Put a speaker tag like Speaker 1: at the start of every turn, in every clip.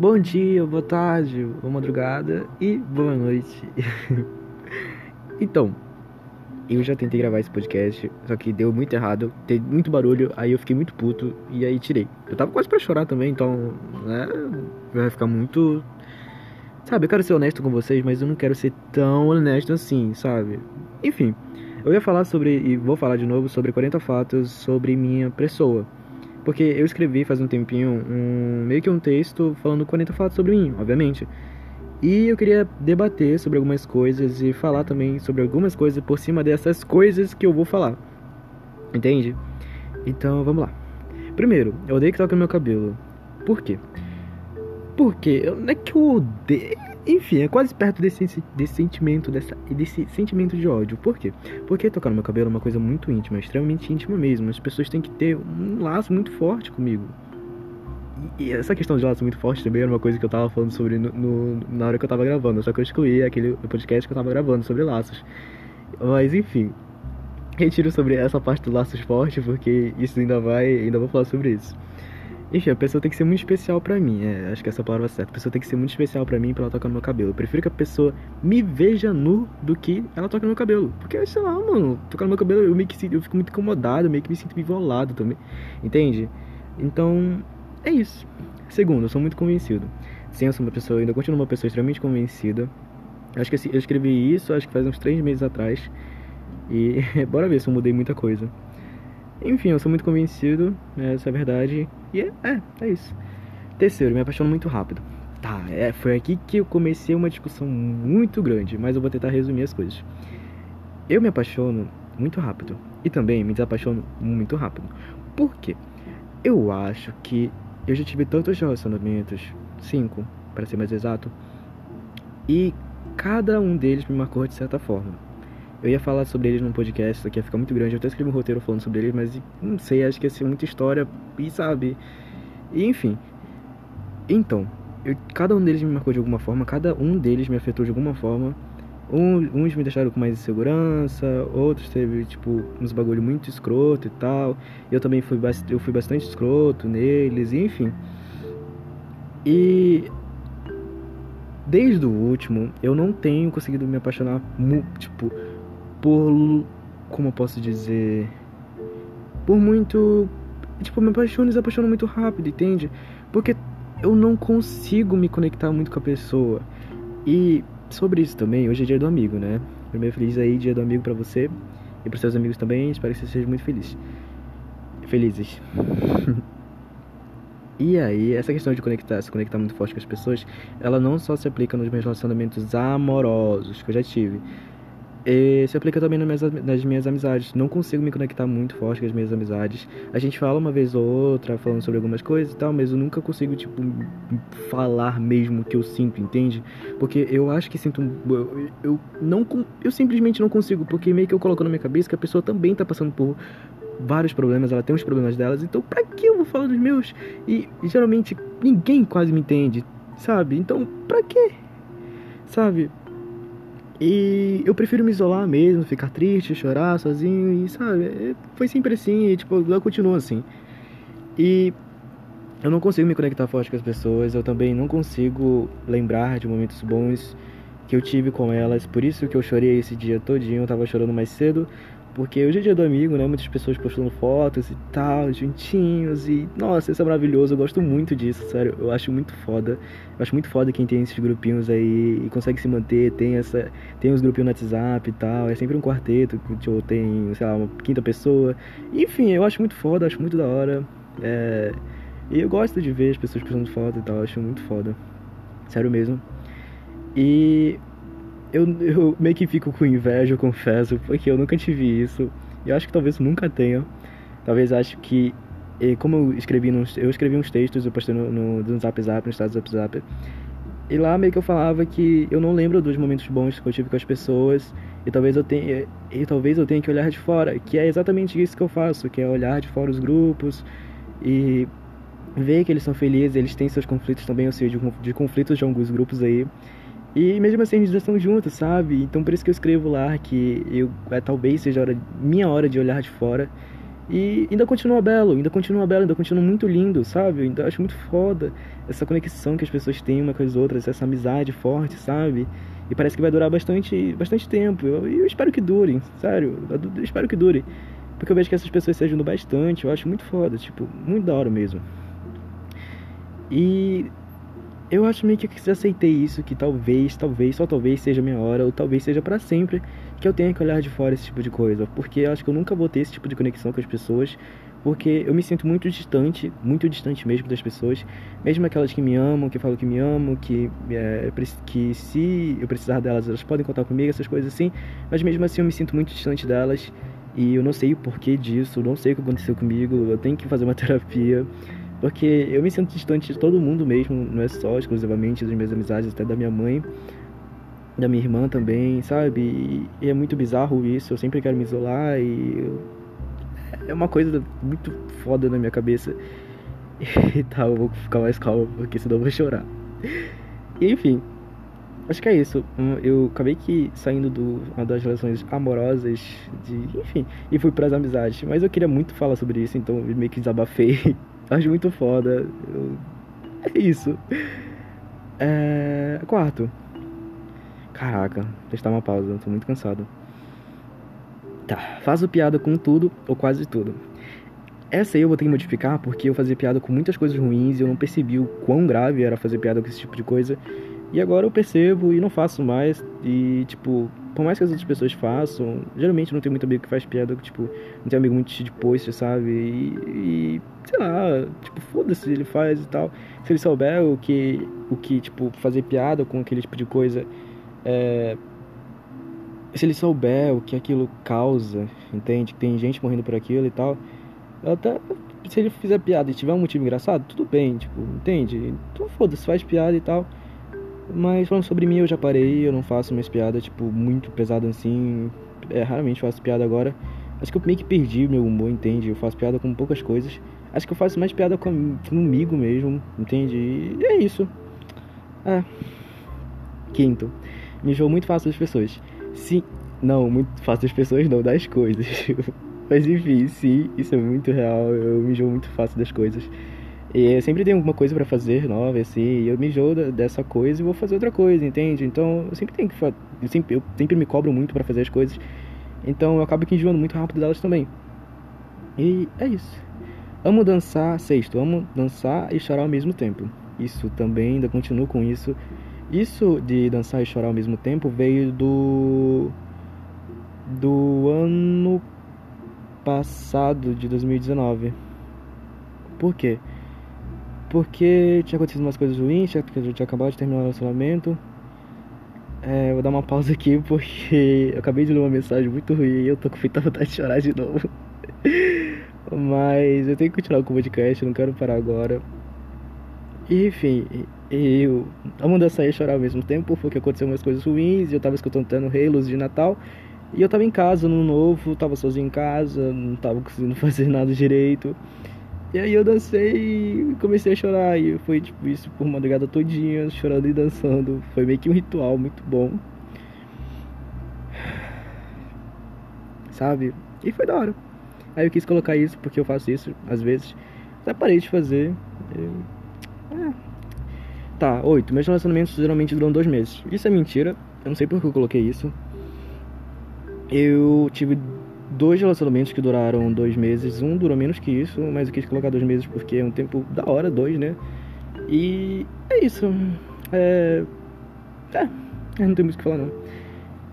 Speaker 1: Bom dia, boa tarde, boa madrugada e boa noite. então, eu já tentei gravar esse podcast, só que deu muito errado, teve muito barulho, aí eu fiquei muito puto e aí tirei. Eu tava quase pra chorar também, então, né, vai ficar muito. Sabe, eu quero ser honesto com vocês, mas eu não quero ser tão honesto assim, sabe? Enfim, eu ia falar sobre, e vou falar de novo, sobre 40 fatos sobre minha pessoa. Porque eu escrevi faz um tempinho um, meio que um texto falando 40 fatos sobre mim, obviamente. E eu queria debater sobre algumas coisas e falar também sobre algumas coisas por cima dessas coisas que eu vou falar. Entende? Então vamos lá. Primeiro, eu odeio que toque no meu cabelo. Por quê? Porque não é que eu odeio. Enfim, é quase perto desse, desse sentimento, dessa, desse sentimento de ódio. Por quê? Porque tocar no meu cabelo é uma coisa muito íntima, extremamente íntima mesmo. As pessoas têm que ter um laço muito forte comigo. E essa questão de laço muito forte também era uma coisa que eu tava falando sobre no, no, na hora que eu tava gravando. Só que eu excluí aquele podcast que eu tava gravando sobre laços. Mas enfim, retiro sobre essa parte do laços forte, porque isso ainda vai. Ainda vou falar sobre isso. Enfim, a pessoa tem que ser muito especial pra mim. É, acho que essa é palavra certa. A pessoa tem que ser muito especial pra mim pra ela tocar no meu cabelo. Eu prefiro que a pessoa me veja nu do que ela toque no meu cabelo. Porque, sei lá, mano, tocar no meu cabelo eu meio que eu fico muito incomodado, meio que me sinto violado também. Entende? Então, é isso. Segundo, eu sou muito convencido. Sim, eu sou uma pessoa, ainda continuo uma pessoa extremamente convencida. Acho que eu escrevi isso, acho que faz uns três meses atrás. E bora ver se eu mudei muita coisa. Enfim, eu sou muito convencido, né, essa é a verdade. E é, é, é isso. Terceiro, me apaixono muito rápido. Tá, é, foi aqui que eu comecei uma discussão muito grande, mas eu vou tentar resumir as coisas. Eu me apaixono muito rápido e também me desapaixono muito rápido. Por quê? Eu acho que eu já tive tantos relacionamentos, cinco, para ser mais exato, e cada um deles me marcou de certa forma. Eu ia falar sobre eles num podcast, isso aqui ia ficar muito grande. Eu até escrevi um roteiro falando sobre eles, mas não sei, acho que ia ser muita história e sabe. E, enfim. Então, eu, cada um deles me marcou de alguma forma, cada um deles me afetou de alguma forma. Um, uns me deixaram com mais insegurança, outros teve, tipo, uns bagulho muito escroto e tal. Eu também fui, eu fui bastante escroto neles, enfim. E desde o último, eu não tenho conseguido me apaixonar, tipo, por. Como eu posso dizer? Por muito. Tipo, me apaixono e desapaixono muito rápido, entende? Porque eu não consigo me conectar muito com a pessoa. E sobre isso também, hoje é dia do amigo, né? Primeiro feliz aí, dia do amigo para você e para seus amigos também. Espero que você seja muito feliz. Felizes. e aí, essa questão de conectar, se conectar muito forte com as pessoas, ela não só se aplica nos meus relacionamentos amorosos que eu já tive, e se aplica também nas minhas, nas minhas amizades. Não consigo me conectar muito forte com as minhas amizades. A gente fala uma vez ou outra, falando sobre algumas coisas e tal, mas eu nunca consigo, tipo, falar mesmo o que eu sinto, entende? Porque eu acho que sinto. Eu, eu, não. Eu simplesmente não consigo, porque meio que eu coloco na minha cabeça que a pessoa também tá passando por vários problemas, ela tem os problemas delas, então pra que eu vou falar dos meus? E geralmente ninguém quase me entende, sabe? Então pra que? Sabe? E eu prefiro me isolar mesmo, ficar triste, chorar sozinho e, sabe, é, foi sempre assim e, tipo, eu continuo assim. E eu não consigo me conectar forte com as pessoas, eu também não consigo lembrar de momentos bons que eu tive com elas, por isso que eu chorei esse dia todinho, eu tava chorando mais cedo, porque hoje é dia do amigo, né? Muitas pessoas postando fotos e tal, juntinhos. E, nossa, isso é maravilhoso. Eu gosto muito disso, sério. Eu acho muito foda. Eu acho muito foda quem tem esses grupinhos aí e consegue se manter. Tem essa. Tem os grupinhos no WhatsApp e tal. É sempre um quarteto, tipo, tem, sei lá, uma quinta pessoa. Enfim, eu acho muito foda, acho muito da hora. É. E eu gosto de ver as pessoas postando foto e tal, eu acho muito foda. Sério mesmo. E eu, eu meio que fico com inveja, eu confesso, porque eu nunca tive isso. Eu acho que talvez nunca tenha. Talvez acho que, como eu escrevi, nos, eu escrevi uns textos, eu postei no, no, no Zap Zap, no estado do Zap Zap. E lá meio que eu falava que eu não lembro dos momentos bons que eu tive com as pessoas e talvez eu tenha e talvez eu tenha que olhar de fora, que é exatamente isso que eu faço, que é olhar de fora os grupos e ver que eles são felizes, eles têm seus conflitos também, ou seja, de, de conflitos de alguns grupos aí. E mesmo assim eles estão juntos, sabe? Então por isso que eu escrevo lá que eu é, talvez seja hora, minha hora de olhar de fora E ainda continua belo, ainda continua belo, ainda continua muito lindo, sabe? Eu ainda acho muito foda essa conexão que as pessoas têm uma com as outras, essa amizade forte, sabe? E parece que vai durar bastante, bastante tempo. E eu, eu, espero que dure, sério. Eu espero que dure. Porque eu vejo que essas pessoas se ajudam bastante. Eu acho muito foda, tipo, muito da hora mesmo. E eu acho meio que aceitei isso, que talvez, talvez, só talvez seja minha hora, ou talvez seja para sempre, que eu tenha que olhar de fora esse tipo de coisa. Porque eu acho que eu nunca vou ter esse tipo de conexão com as pessoas, porque eu me sinto muito distante, muito distante mesmo das pessoas, mesmo aquelas que me amam, que falam que me amam, que, é, que se eu precisar delas, elas podem contar comigo, essas coisas assim, mas mesmo assim eu me sinto muito distante delas. E eu não sei o porquê disso, não sei o que aconteceu comigo, eu tenho que fazer uma terapia. Porque eu me sinto distante de todo mundo mesmo, não é só exclusivamente das minhas amizades, até da minha mãe, da minha irmã também, sabe? E, é muito bizarro isso, eu sempre quero me isolar e. É uma coisa muito foda na minha cabeça. E tá, eu vou ficar mais calmo, porque senão eu vou chorar. Enfim, acho que é isso. Hum, eu acabei que saindo do, das relações amorosas, de, enfim, e fui para as amizades. Mas eu queria muito falar sobre isso, então eu meio que desabafei Acho muito foda. Eu... É isso. É... Quarto. Caraca, dar uma pausa, tô muito cansado. Tá, faço piada com tudo ou quase tudo. Essa aí eu vou ter que modificar porque eu fazia piada com muitas coisas ruins e eu não percebi o quão grave era fazer piada com esse tipo de coisa. E agora eu percebo e não faço mais. E, tipo, por mais que as outras pessoas façam, geralmente não tem muito amigo que faz piada, tipo, não tem amigo muito de post, sabe? E, e sei lá, tipo, foda-se, ele faz e tal. Se ele souber o que, o que, tipo, fazer piada com aquele tipo de coisa, é... se ele souber o que aquilo causa, entende? Que tem gente morrendo por aquilo e tal, até se ele fizer piada e tiver um motivo engraçado, tudo bem, tipo, entende? Então foda-se, faz piada e tal. Mas falando sobre mim, eu já parei, eu não faço mais piada, tipo, muito pesada assim. É, raramente faço piada agora. Acho que eu meio que perdi meu humor, entende? Eu faço piada com poucas coisas. Acho que eu faço mais piada com, comigo mesmo, entende? E é isso. É. Quinto. Me enjoo muito fácil das pessoas. Sim. Não, muito fácil das pessoas não, das coisas. Mas enfim, sim, isso é muito real. Eu me enjoo muito fácil das coisas. E eu sempre tenho alguma coisa para fazer nova, assim, e eu me enjoo dessa coisa e vou fazer outra coisa, entende? Então eu sempre tenho que eu sempre, eu sempre me cobro muito para fazer as coisas. Então eu acabo que enjoando muito rápido delas também. E é isso. Amo dançar, sexto, amo dançar e chorar ao mesmo tempo. Isso também, ainda continuo com isso. Isso de dançar e chorar ao mesmo tempo veio do do ano passado de 2019. Por quê? Porque tinha acontecido umas coisas ruins, tinha, tinha acabado de terminar o relacionamento. É, vou dar uma pausa aqui porque eu acabei de ler uma mensagem muito ruim e eu tô com muita vontade de chorar de novo. Mas eu tenho que continuar com o podcast, eu não quero parar agora. Enfim, eu amo dançar e chorar ao mesmo tempo porque aconteceu umas coisas ruins eu tava escutando Halos de Natal. E eu tava em casa no novo, tava sozinho em casa, não tava conseguindo fazer nada direito. E aí eu dancei e comecei a chorar. E foi tipo isso por madrugada todinha, chorando e dançando. Foi meio que um ritual muito bom. Sabe? E foi da hora. Aí eu quis colocar isso porque eu faço isso às vezes. Até parei de fazer. É. Tá, oito. Meus relacionamentos geralmente duram dois meses. Isso é mentira. Eu não sei por que eu coloquei isso. Eu tive dois relacionamentos que duraram dois meses. Um durou menos que isso, mas eu quis colocar dois meses porque é um tempo da hora, dois, né? E é isso. É. É, não tem muito o que falar não.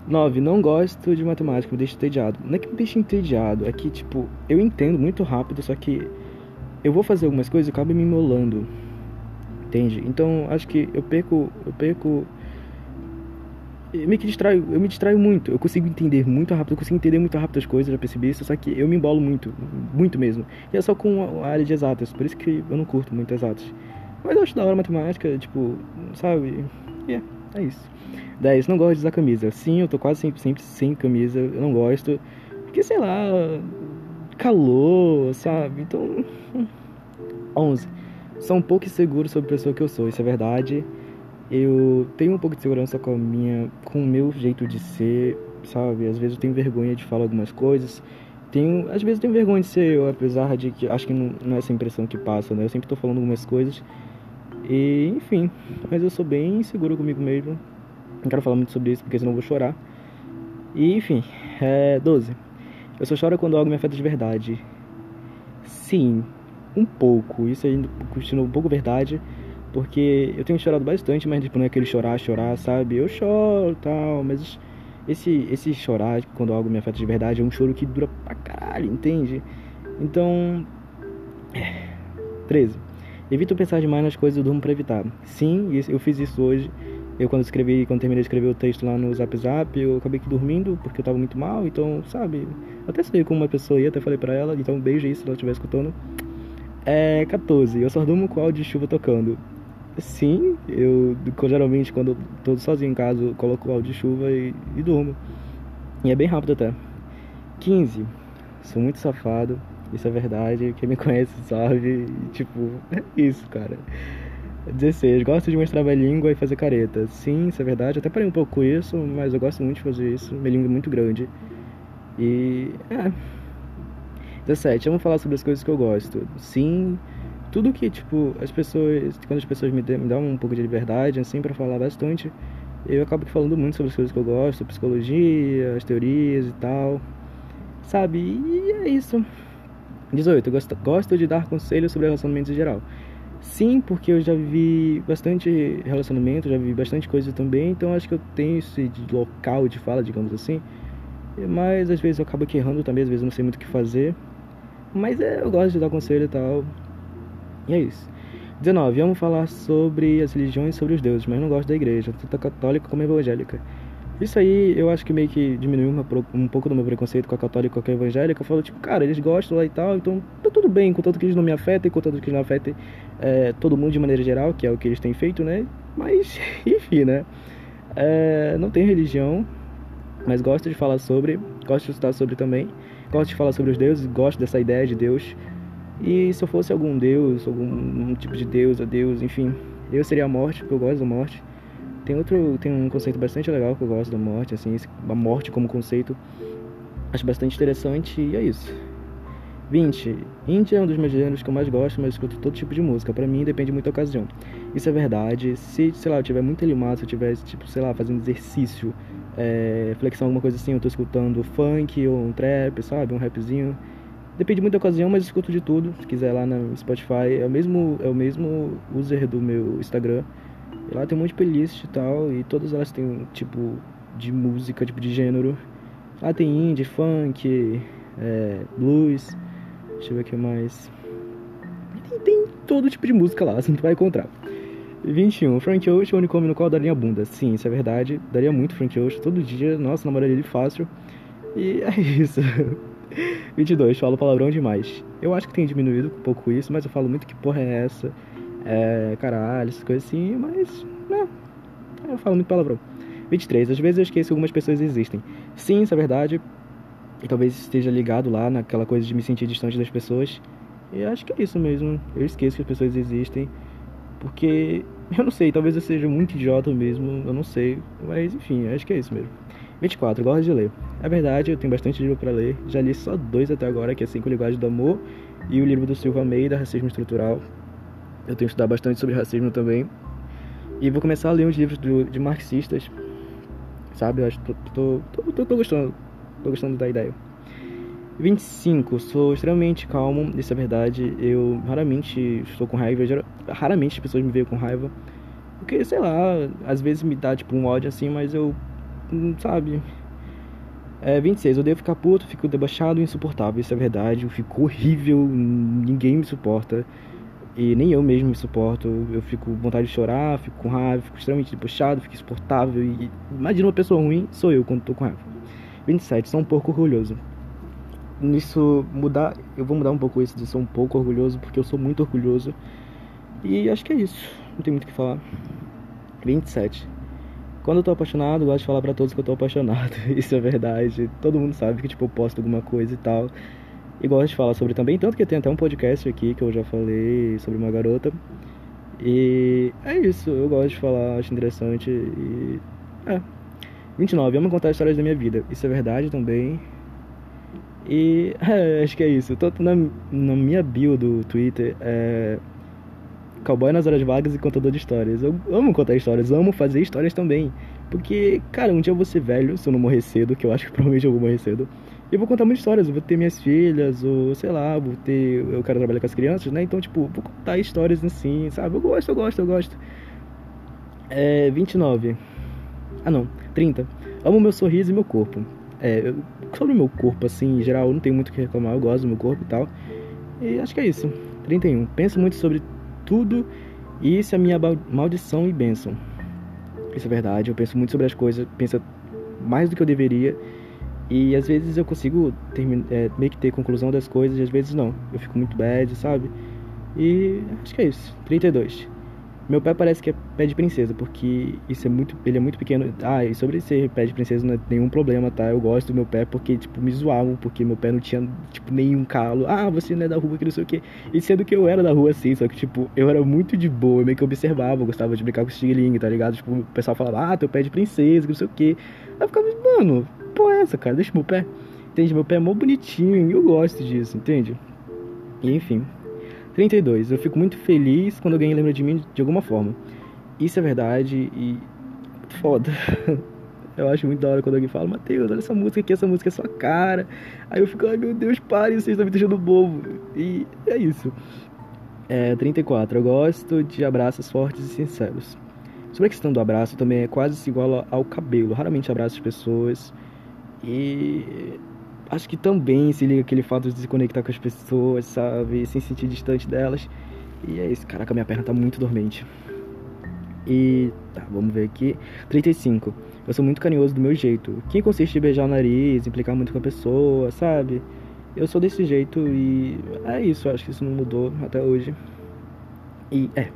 Speaker 1: 9. Não gosto de matemática, me deixa entediado. Não é que me deixa entediado, é que, tipo, eu entendo muito rápido, só que eu vou fazer algumas coisas e acabo me emolando. Entende? Então, acho que eu perco, eu perco eu me distraio, eu me distraio muito. Eu consigo entender muito rápido, eu consigo entender muito rápido as coisas, já percebi isso, só que eu me embolo muito, muito mesmo. E é só com a área de exatas, por isso que eu não curto muito exatas. Mas eu acho da hora matemática, tipo, sabe? Yeah, é isso. 10. Não gosto de usar camisa. Sim, eu tô quase sempre, sempre sem camisa, eu não gosto. Porque, sei lá, calor, sabe? Então. 11. Sou um pouco inseguro sobre a pessoa que eu sou, isso é verdade eu tenho um pouco de segurança com a minha com o meu jeito de ser sabe às vezes eu tenho vergonha de falar algumas coisas tenho, às vezes tenho vergonha de ser eu, apesar de que acho que não, não é essa impressão que passa, né? Eu sempre tô falando algumas coisas. E, enfim, mas eu sou bem seguro comigo mesmo. Não quero falar muito sobre isso porque senão eu vou chorar. E, enfim, é 12. Eu só choro quando algo me afeta de verdade. Sim, um pouco. Isso ainda continua um pouco verdade. Porque eu tenho chorado bastante, mas tipo, não é aquele chorar, chorar, sabe? Eu choro tal, mas esse, esse chorar quando algo me afeta de verdade é um choro que dura pra caralho, entende? Então. 13. Evito pensar demais nas coisas, eu durmo pra evitar. Sim, eu fiz isso hoje. Eu quando escrevi, quando terminei de escrever o texto lá no Zap Zap, eu acabei aqui dormindo porque eu tava muito mal, então, sabe, até sei como uma pessoa ia, até falei pra ela, então um beijo aí se ela estiver escutando. É 14. Eu só durmo com o áudio de chuva tocando. Sim, eu geralmente quando eu tô sozinho em casa, eu coloco o áudio de chuva e, e durmo. E é bem rápido até. 15. Sou muito safado, isso é verdade. Quem me conhece sabe. E, tipo, é isso, cara. 16. Gosto de mostrar minha língua e fazer careta. Sim, isso é verdade. Até parei um pouco com isso, mas eu gosto muito de fazer isso. Minha língua é muito grande. E. É. 17. Vamos falar sobre as coisas que eu gosto. Sim, tudo que, tipo, as pessoas. Quando as pessoas me, me dão um pouco de liberdade, assim, para falar bastante, eu acabo falando muito sobre as coisas que eu gosto, psicologia, as teorias e tal. Sabe? E é isso. 18. Eu gosto, gosto de dar conselhos sobre relacionamentos em geral. Sim, porque eu já vivi bastante relacionamento, já vivi bastante coisa também, então acho que eu tenho esse local de fala, digamos assim. Mas às vezes eu acabo aqui errando também, às vezes eu não sei muito o que fazer. Mas é, eu gosto de dar conselho e tal. É isso. 19. Vamos falar sobre as religiões, sobre os deuses, mas não gosto da igreja, tanto católica como evangélica. Isso aí eu acho que meio que diminuiu uma, um pouco do meu preconceito com a católica e com a evangélica. Eu falo, tipo, cara, eles gostam lá e tal, então tá tudo bem, contanto que eles não me afetem, contanto que eles não afetem é, todo mundo de maneira geral, que é o que eles têm feito, né? Mas, enfim, né? É, não tem religião, mas gosto de falar sobre, gosto de estudar sobre também. Gosto de falar sobre os deuses, gosto dessa ideia de Deus. E se eu fosse algum deus, algum tipo de deus, a deus, enfim, eu seria a morte, porque eu gosto da morte. Tem outro, tem um conceito bastante legal que eu gosto da morte, assim, a morte como conceito. Acho bastante interessante e é isso. 20. Indie é um dos meus gêneros que eu mais gosto, mas escuto todo tipo de música. Para mim depende muito da ocasião. Isso é verdade. Se, sei lá, eu tiver muito animado, se eu tiver, tipo, sei lá, fazendo exercício, é, flexão, alguma coisa assim, eu tô escutando funk ou um trap, sabe? Um rapzinho. Depende muito da ocasião, mas escuto de tudo. Se quiser lá no Spotify, é o mesmo, é o mesmo user do meu Instagram. E lá tem um monte de playlist e tal, e todas elas têm um tipo de música, tipo de gênero. Lá tem indie, funk, é, blues, deixa eu ver o que mais. Tem, tem, todo tipo de música lá, assim, tu vai encontrar. 21. Frank Ocean, o homem no qual daria bunda. Sim, isso é verdade. Daria muito Frank Ocean todo dia. Nossa, namoraria ele fácil. E é isso. 22. Falo palavrão demais. Eu acho que tem diminuído um pouco isso, mas eu falo muito que porra é essa é, caralho, essas coisas assim, mas, né, eu falo muito palavrão. 23. Às vezes eu esqueço que algumas pessoas existem. Sim, isso é verdade. E talvez esteja ligado lá naquela coisa de me sentir distante das pessoas. E acho que é isso mesmo. Eu esqueço que as pessoas existem. Porque, eu não sei, talvez eu seja muito idiota mesmo, eu não sei. Mas enfim, acho que é isso mesmo. 24. Gosto de ler. É verdade, eu tenho bastante livro para ler. Já li só dois até agora, que é Cinco Linguagens do Amor e o livro do Silva Almeida, Racismo Estrutural. Eu tenho estudado bastante sobre racismo também. E vou começar a ler uns livros do, de marxistas. Sabe? Eu acho que tô, tô, tô, tô, gostando. Tô gostando da ideia. 25. Sou extremamente calmo, isso é verdade. Eu raramente estou com raiva. Raramente as pessoas me veem com raiva. Porque, sei lá, às vezes me dá tipo um ódio assim, mas eu. Hum, sabe? É, 26. Eu devo ficar puto, fico debochado insuportável. Isso é verdade. Eu fico horrível, ninguém me suporta. E nem eu mesmo me suporto. Eu fico com vontade de chorar, fico com raiva, fico extremamente puxado, fico insuportável. E imagina uma pessoa ruim, sou eu quando tô com raiva. 27. Sou um pouco orgulhoso. Nisso mudar, eu vou mudar um pouco isso de ser um pouco orgulhoso, porque eu sou muito orgulhoso. E acho que é isso. Não tem muito o que falar. 27. Quando eu tô apaixonado, eu gosto de falar para todos que eu tô apaixonado. Isso é verdade. Todo mundo sabe que tipo eu posto alguma coisa e tal. E gosto de falar sobre também, tanto que tem até um podcast aqui que eu já falei sobre uma garota. E é isso, eu gosto de falar, acho interessante e. É. 29, amo contar histórias da minha vida. Isso é verdade também. E é, acho que é isso. Tô na, na minha bio do Twitter é. Cowboy nas horas vagas e contador de histórias. Eu amo contar histórias, amo fazer histórias também. Porque, cara, um dia eu vou ser velho, se eu não morrer cedo, que eu acho que provavelmente eu vou morrer cedo. E eu vou contar muitas histórias, eu vou ter minhas filhas, ou sei lá, vou ter. Eu quero trabalhar com as crianças, né? Então, tipo, vou contar histórias assim, sabe? Eu gosto, eu gosto, eu gosto. É. 29. Ah, não. 30. Amo meu sorriso e meu corpo. É, sobre o meu corpo, assim, em geral, eu não tenho muito o que reclamar, eu gosto do meu corpo e tal. E acho que é isso. 31. Penso muito sobre tudo e isso é minha maldição e bênção. Isso é verdade, eu penso muito sobre as coisas, penso mais do que eu deveria. E às vezes eu consigo terminar, é, meio que ter conclusão das coisas e às vezes não. Eu fico muito bad, sabe? E acho que é isso. 32. Meu pé parece que é pé de princesa, porque isso é muito. Ele é muito pequeno. Ah, e sobre ser pé de princesa não é nenhum problema, tá? Eu gosto do meu pé porque, tipo, me zoavam, porque meu pé não tinha, tipo, nenhum calo. Ah, você não é da rua, que não sei o quê. E sendo que eu era da rua assim, só que, tipo, eu era muito de boa, meio que observava, eu gostava de brincar com estilingue, tá ligado? Tipo, o pessoal falava, ah, teu pé é de princesa, que não sei o quê. Aí eu ficava, mano, pô, é essa, cara? Deixa meu pé. Entende? Meu pé é mó bonitinho eu gosto disso, entende? E enfim. 32. Eu fico muito feliz quando alguém lembra de mim de alguma forma. Isso é verdade e. Foda. Eu acho muito da hora quando alguém fala, Matheus, olha essa música aqui, essa música é sua cara. Aí eu fico, ai meu Deus, pare, vocês estão me deixando bobo. E é isso. É, 34. Eu gosto de abraços fortes e sinceros. Sobre a questão do abraço, também é quase igual ao cabelo. Raramente abraço as pessoas. E acho que também se liga aquele fato de se conectar com as pessoas, sabe? Sem sentir distante delas. E é isso, caraca, minha perna tá muito dormente. E tá, vamos ver aqui. 35. Eu sou muito carinhoso do meu jeito. Que consiste em beijar o nariz, implicar muito com a pessoa, sabe? Eu sou desse jeito e é isso, acho que isso não mudou até hoje. E é.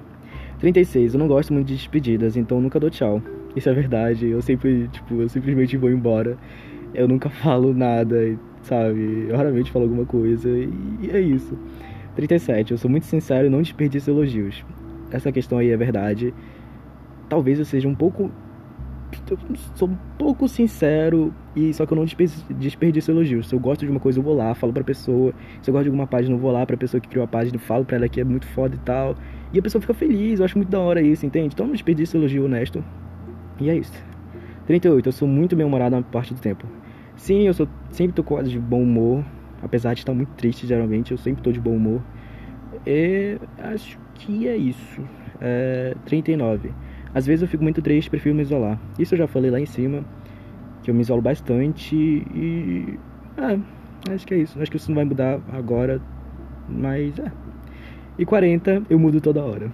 Speaker 1: 36. Eu não gosto muito de despedidas, então nunca dou tchau. Isso é verdade. Eu sempre, tipo, eu simplesmente vou embora eu nunca falo nada, sabe? Eu raramente falo alguma coisa e é isso. 37. Eu sou muito sincero e não desperdiço elogios. Essa questão aí é verdade. Talvez eu seja um pouco. Eu sou um pouco sincero e só que eu não desperdiço elogios. Se eu gosto de uma coisa, eu vou lá, falo pra pessoa. Se eu gosto de alguma página, eu vou lá pra pessoa que criou a página, falo pra ela que é muito foda e tal. E a pessoa fica feliz, eu acho muito da hora isso, entende? Então não desperdiço elogio honesto. E é isso. 38. Eu sou muito bem-humorado na parte do tempo. Sim, eu sou, sempre tô quase de bom humor. Apesar de estar muito triste, geralmente, eu sempre tô de bom humor. E acho que é isso. É, 39. Às vezes eu fico muito triste, prefiro me isolar. Isso eu já falei lá em cima, que eu me isolo bastante e. É, acho que é isso. Acho que isso não vai mudar agora, mas é. E 40, eu mudo toda hora.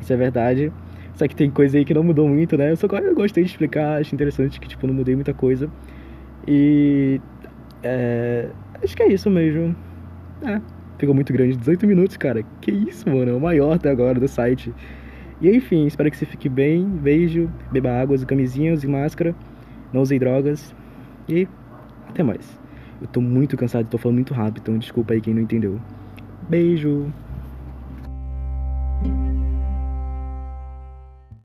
Speaker 1: Isso é verdade. Só que tem coisa aí que não mudou muito, né? Eu só eu gostei de explicar, acho interessante que, tipo, não mudei muita coisa. E é, acho que é isso mesmo. É, ficou muito grande, 18 minutos, cara. Que isso, mano, é o maior até agora do site. E enfim, espero que você fique bem. Beijo, beba águas, camisinhas e máscara. Não usei drogas. E até mais. Eu tô muito cansado, tô falando muito rápido, então desculpa aí quem não entendeu. Beijo!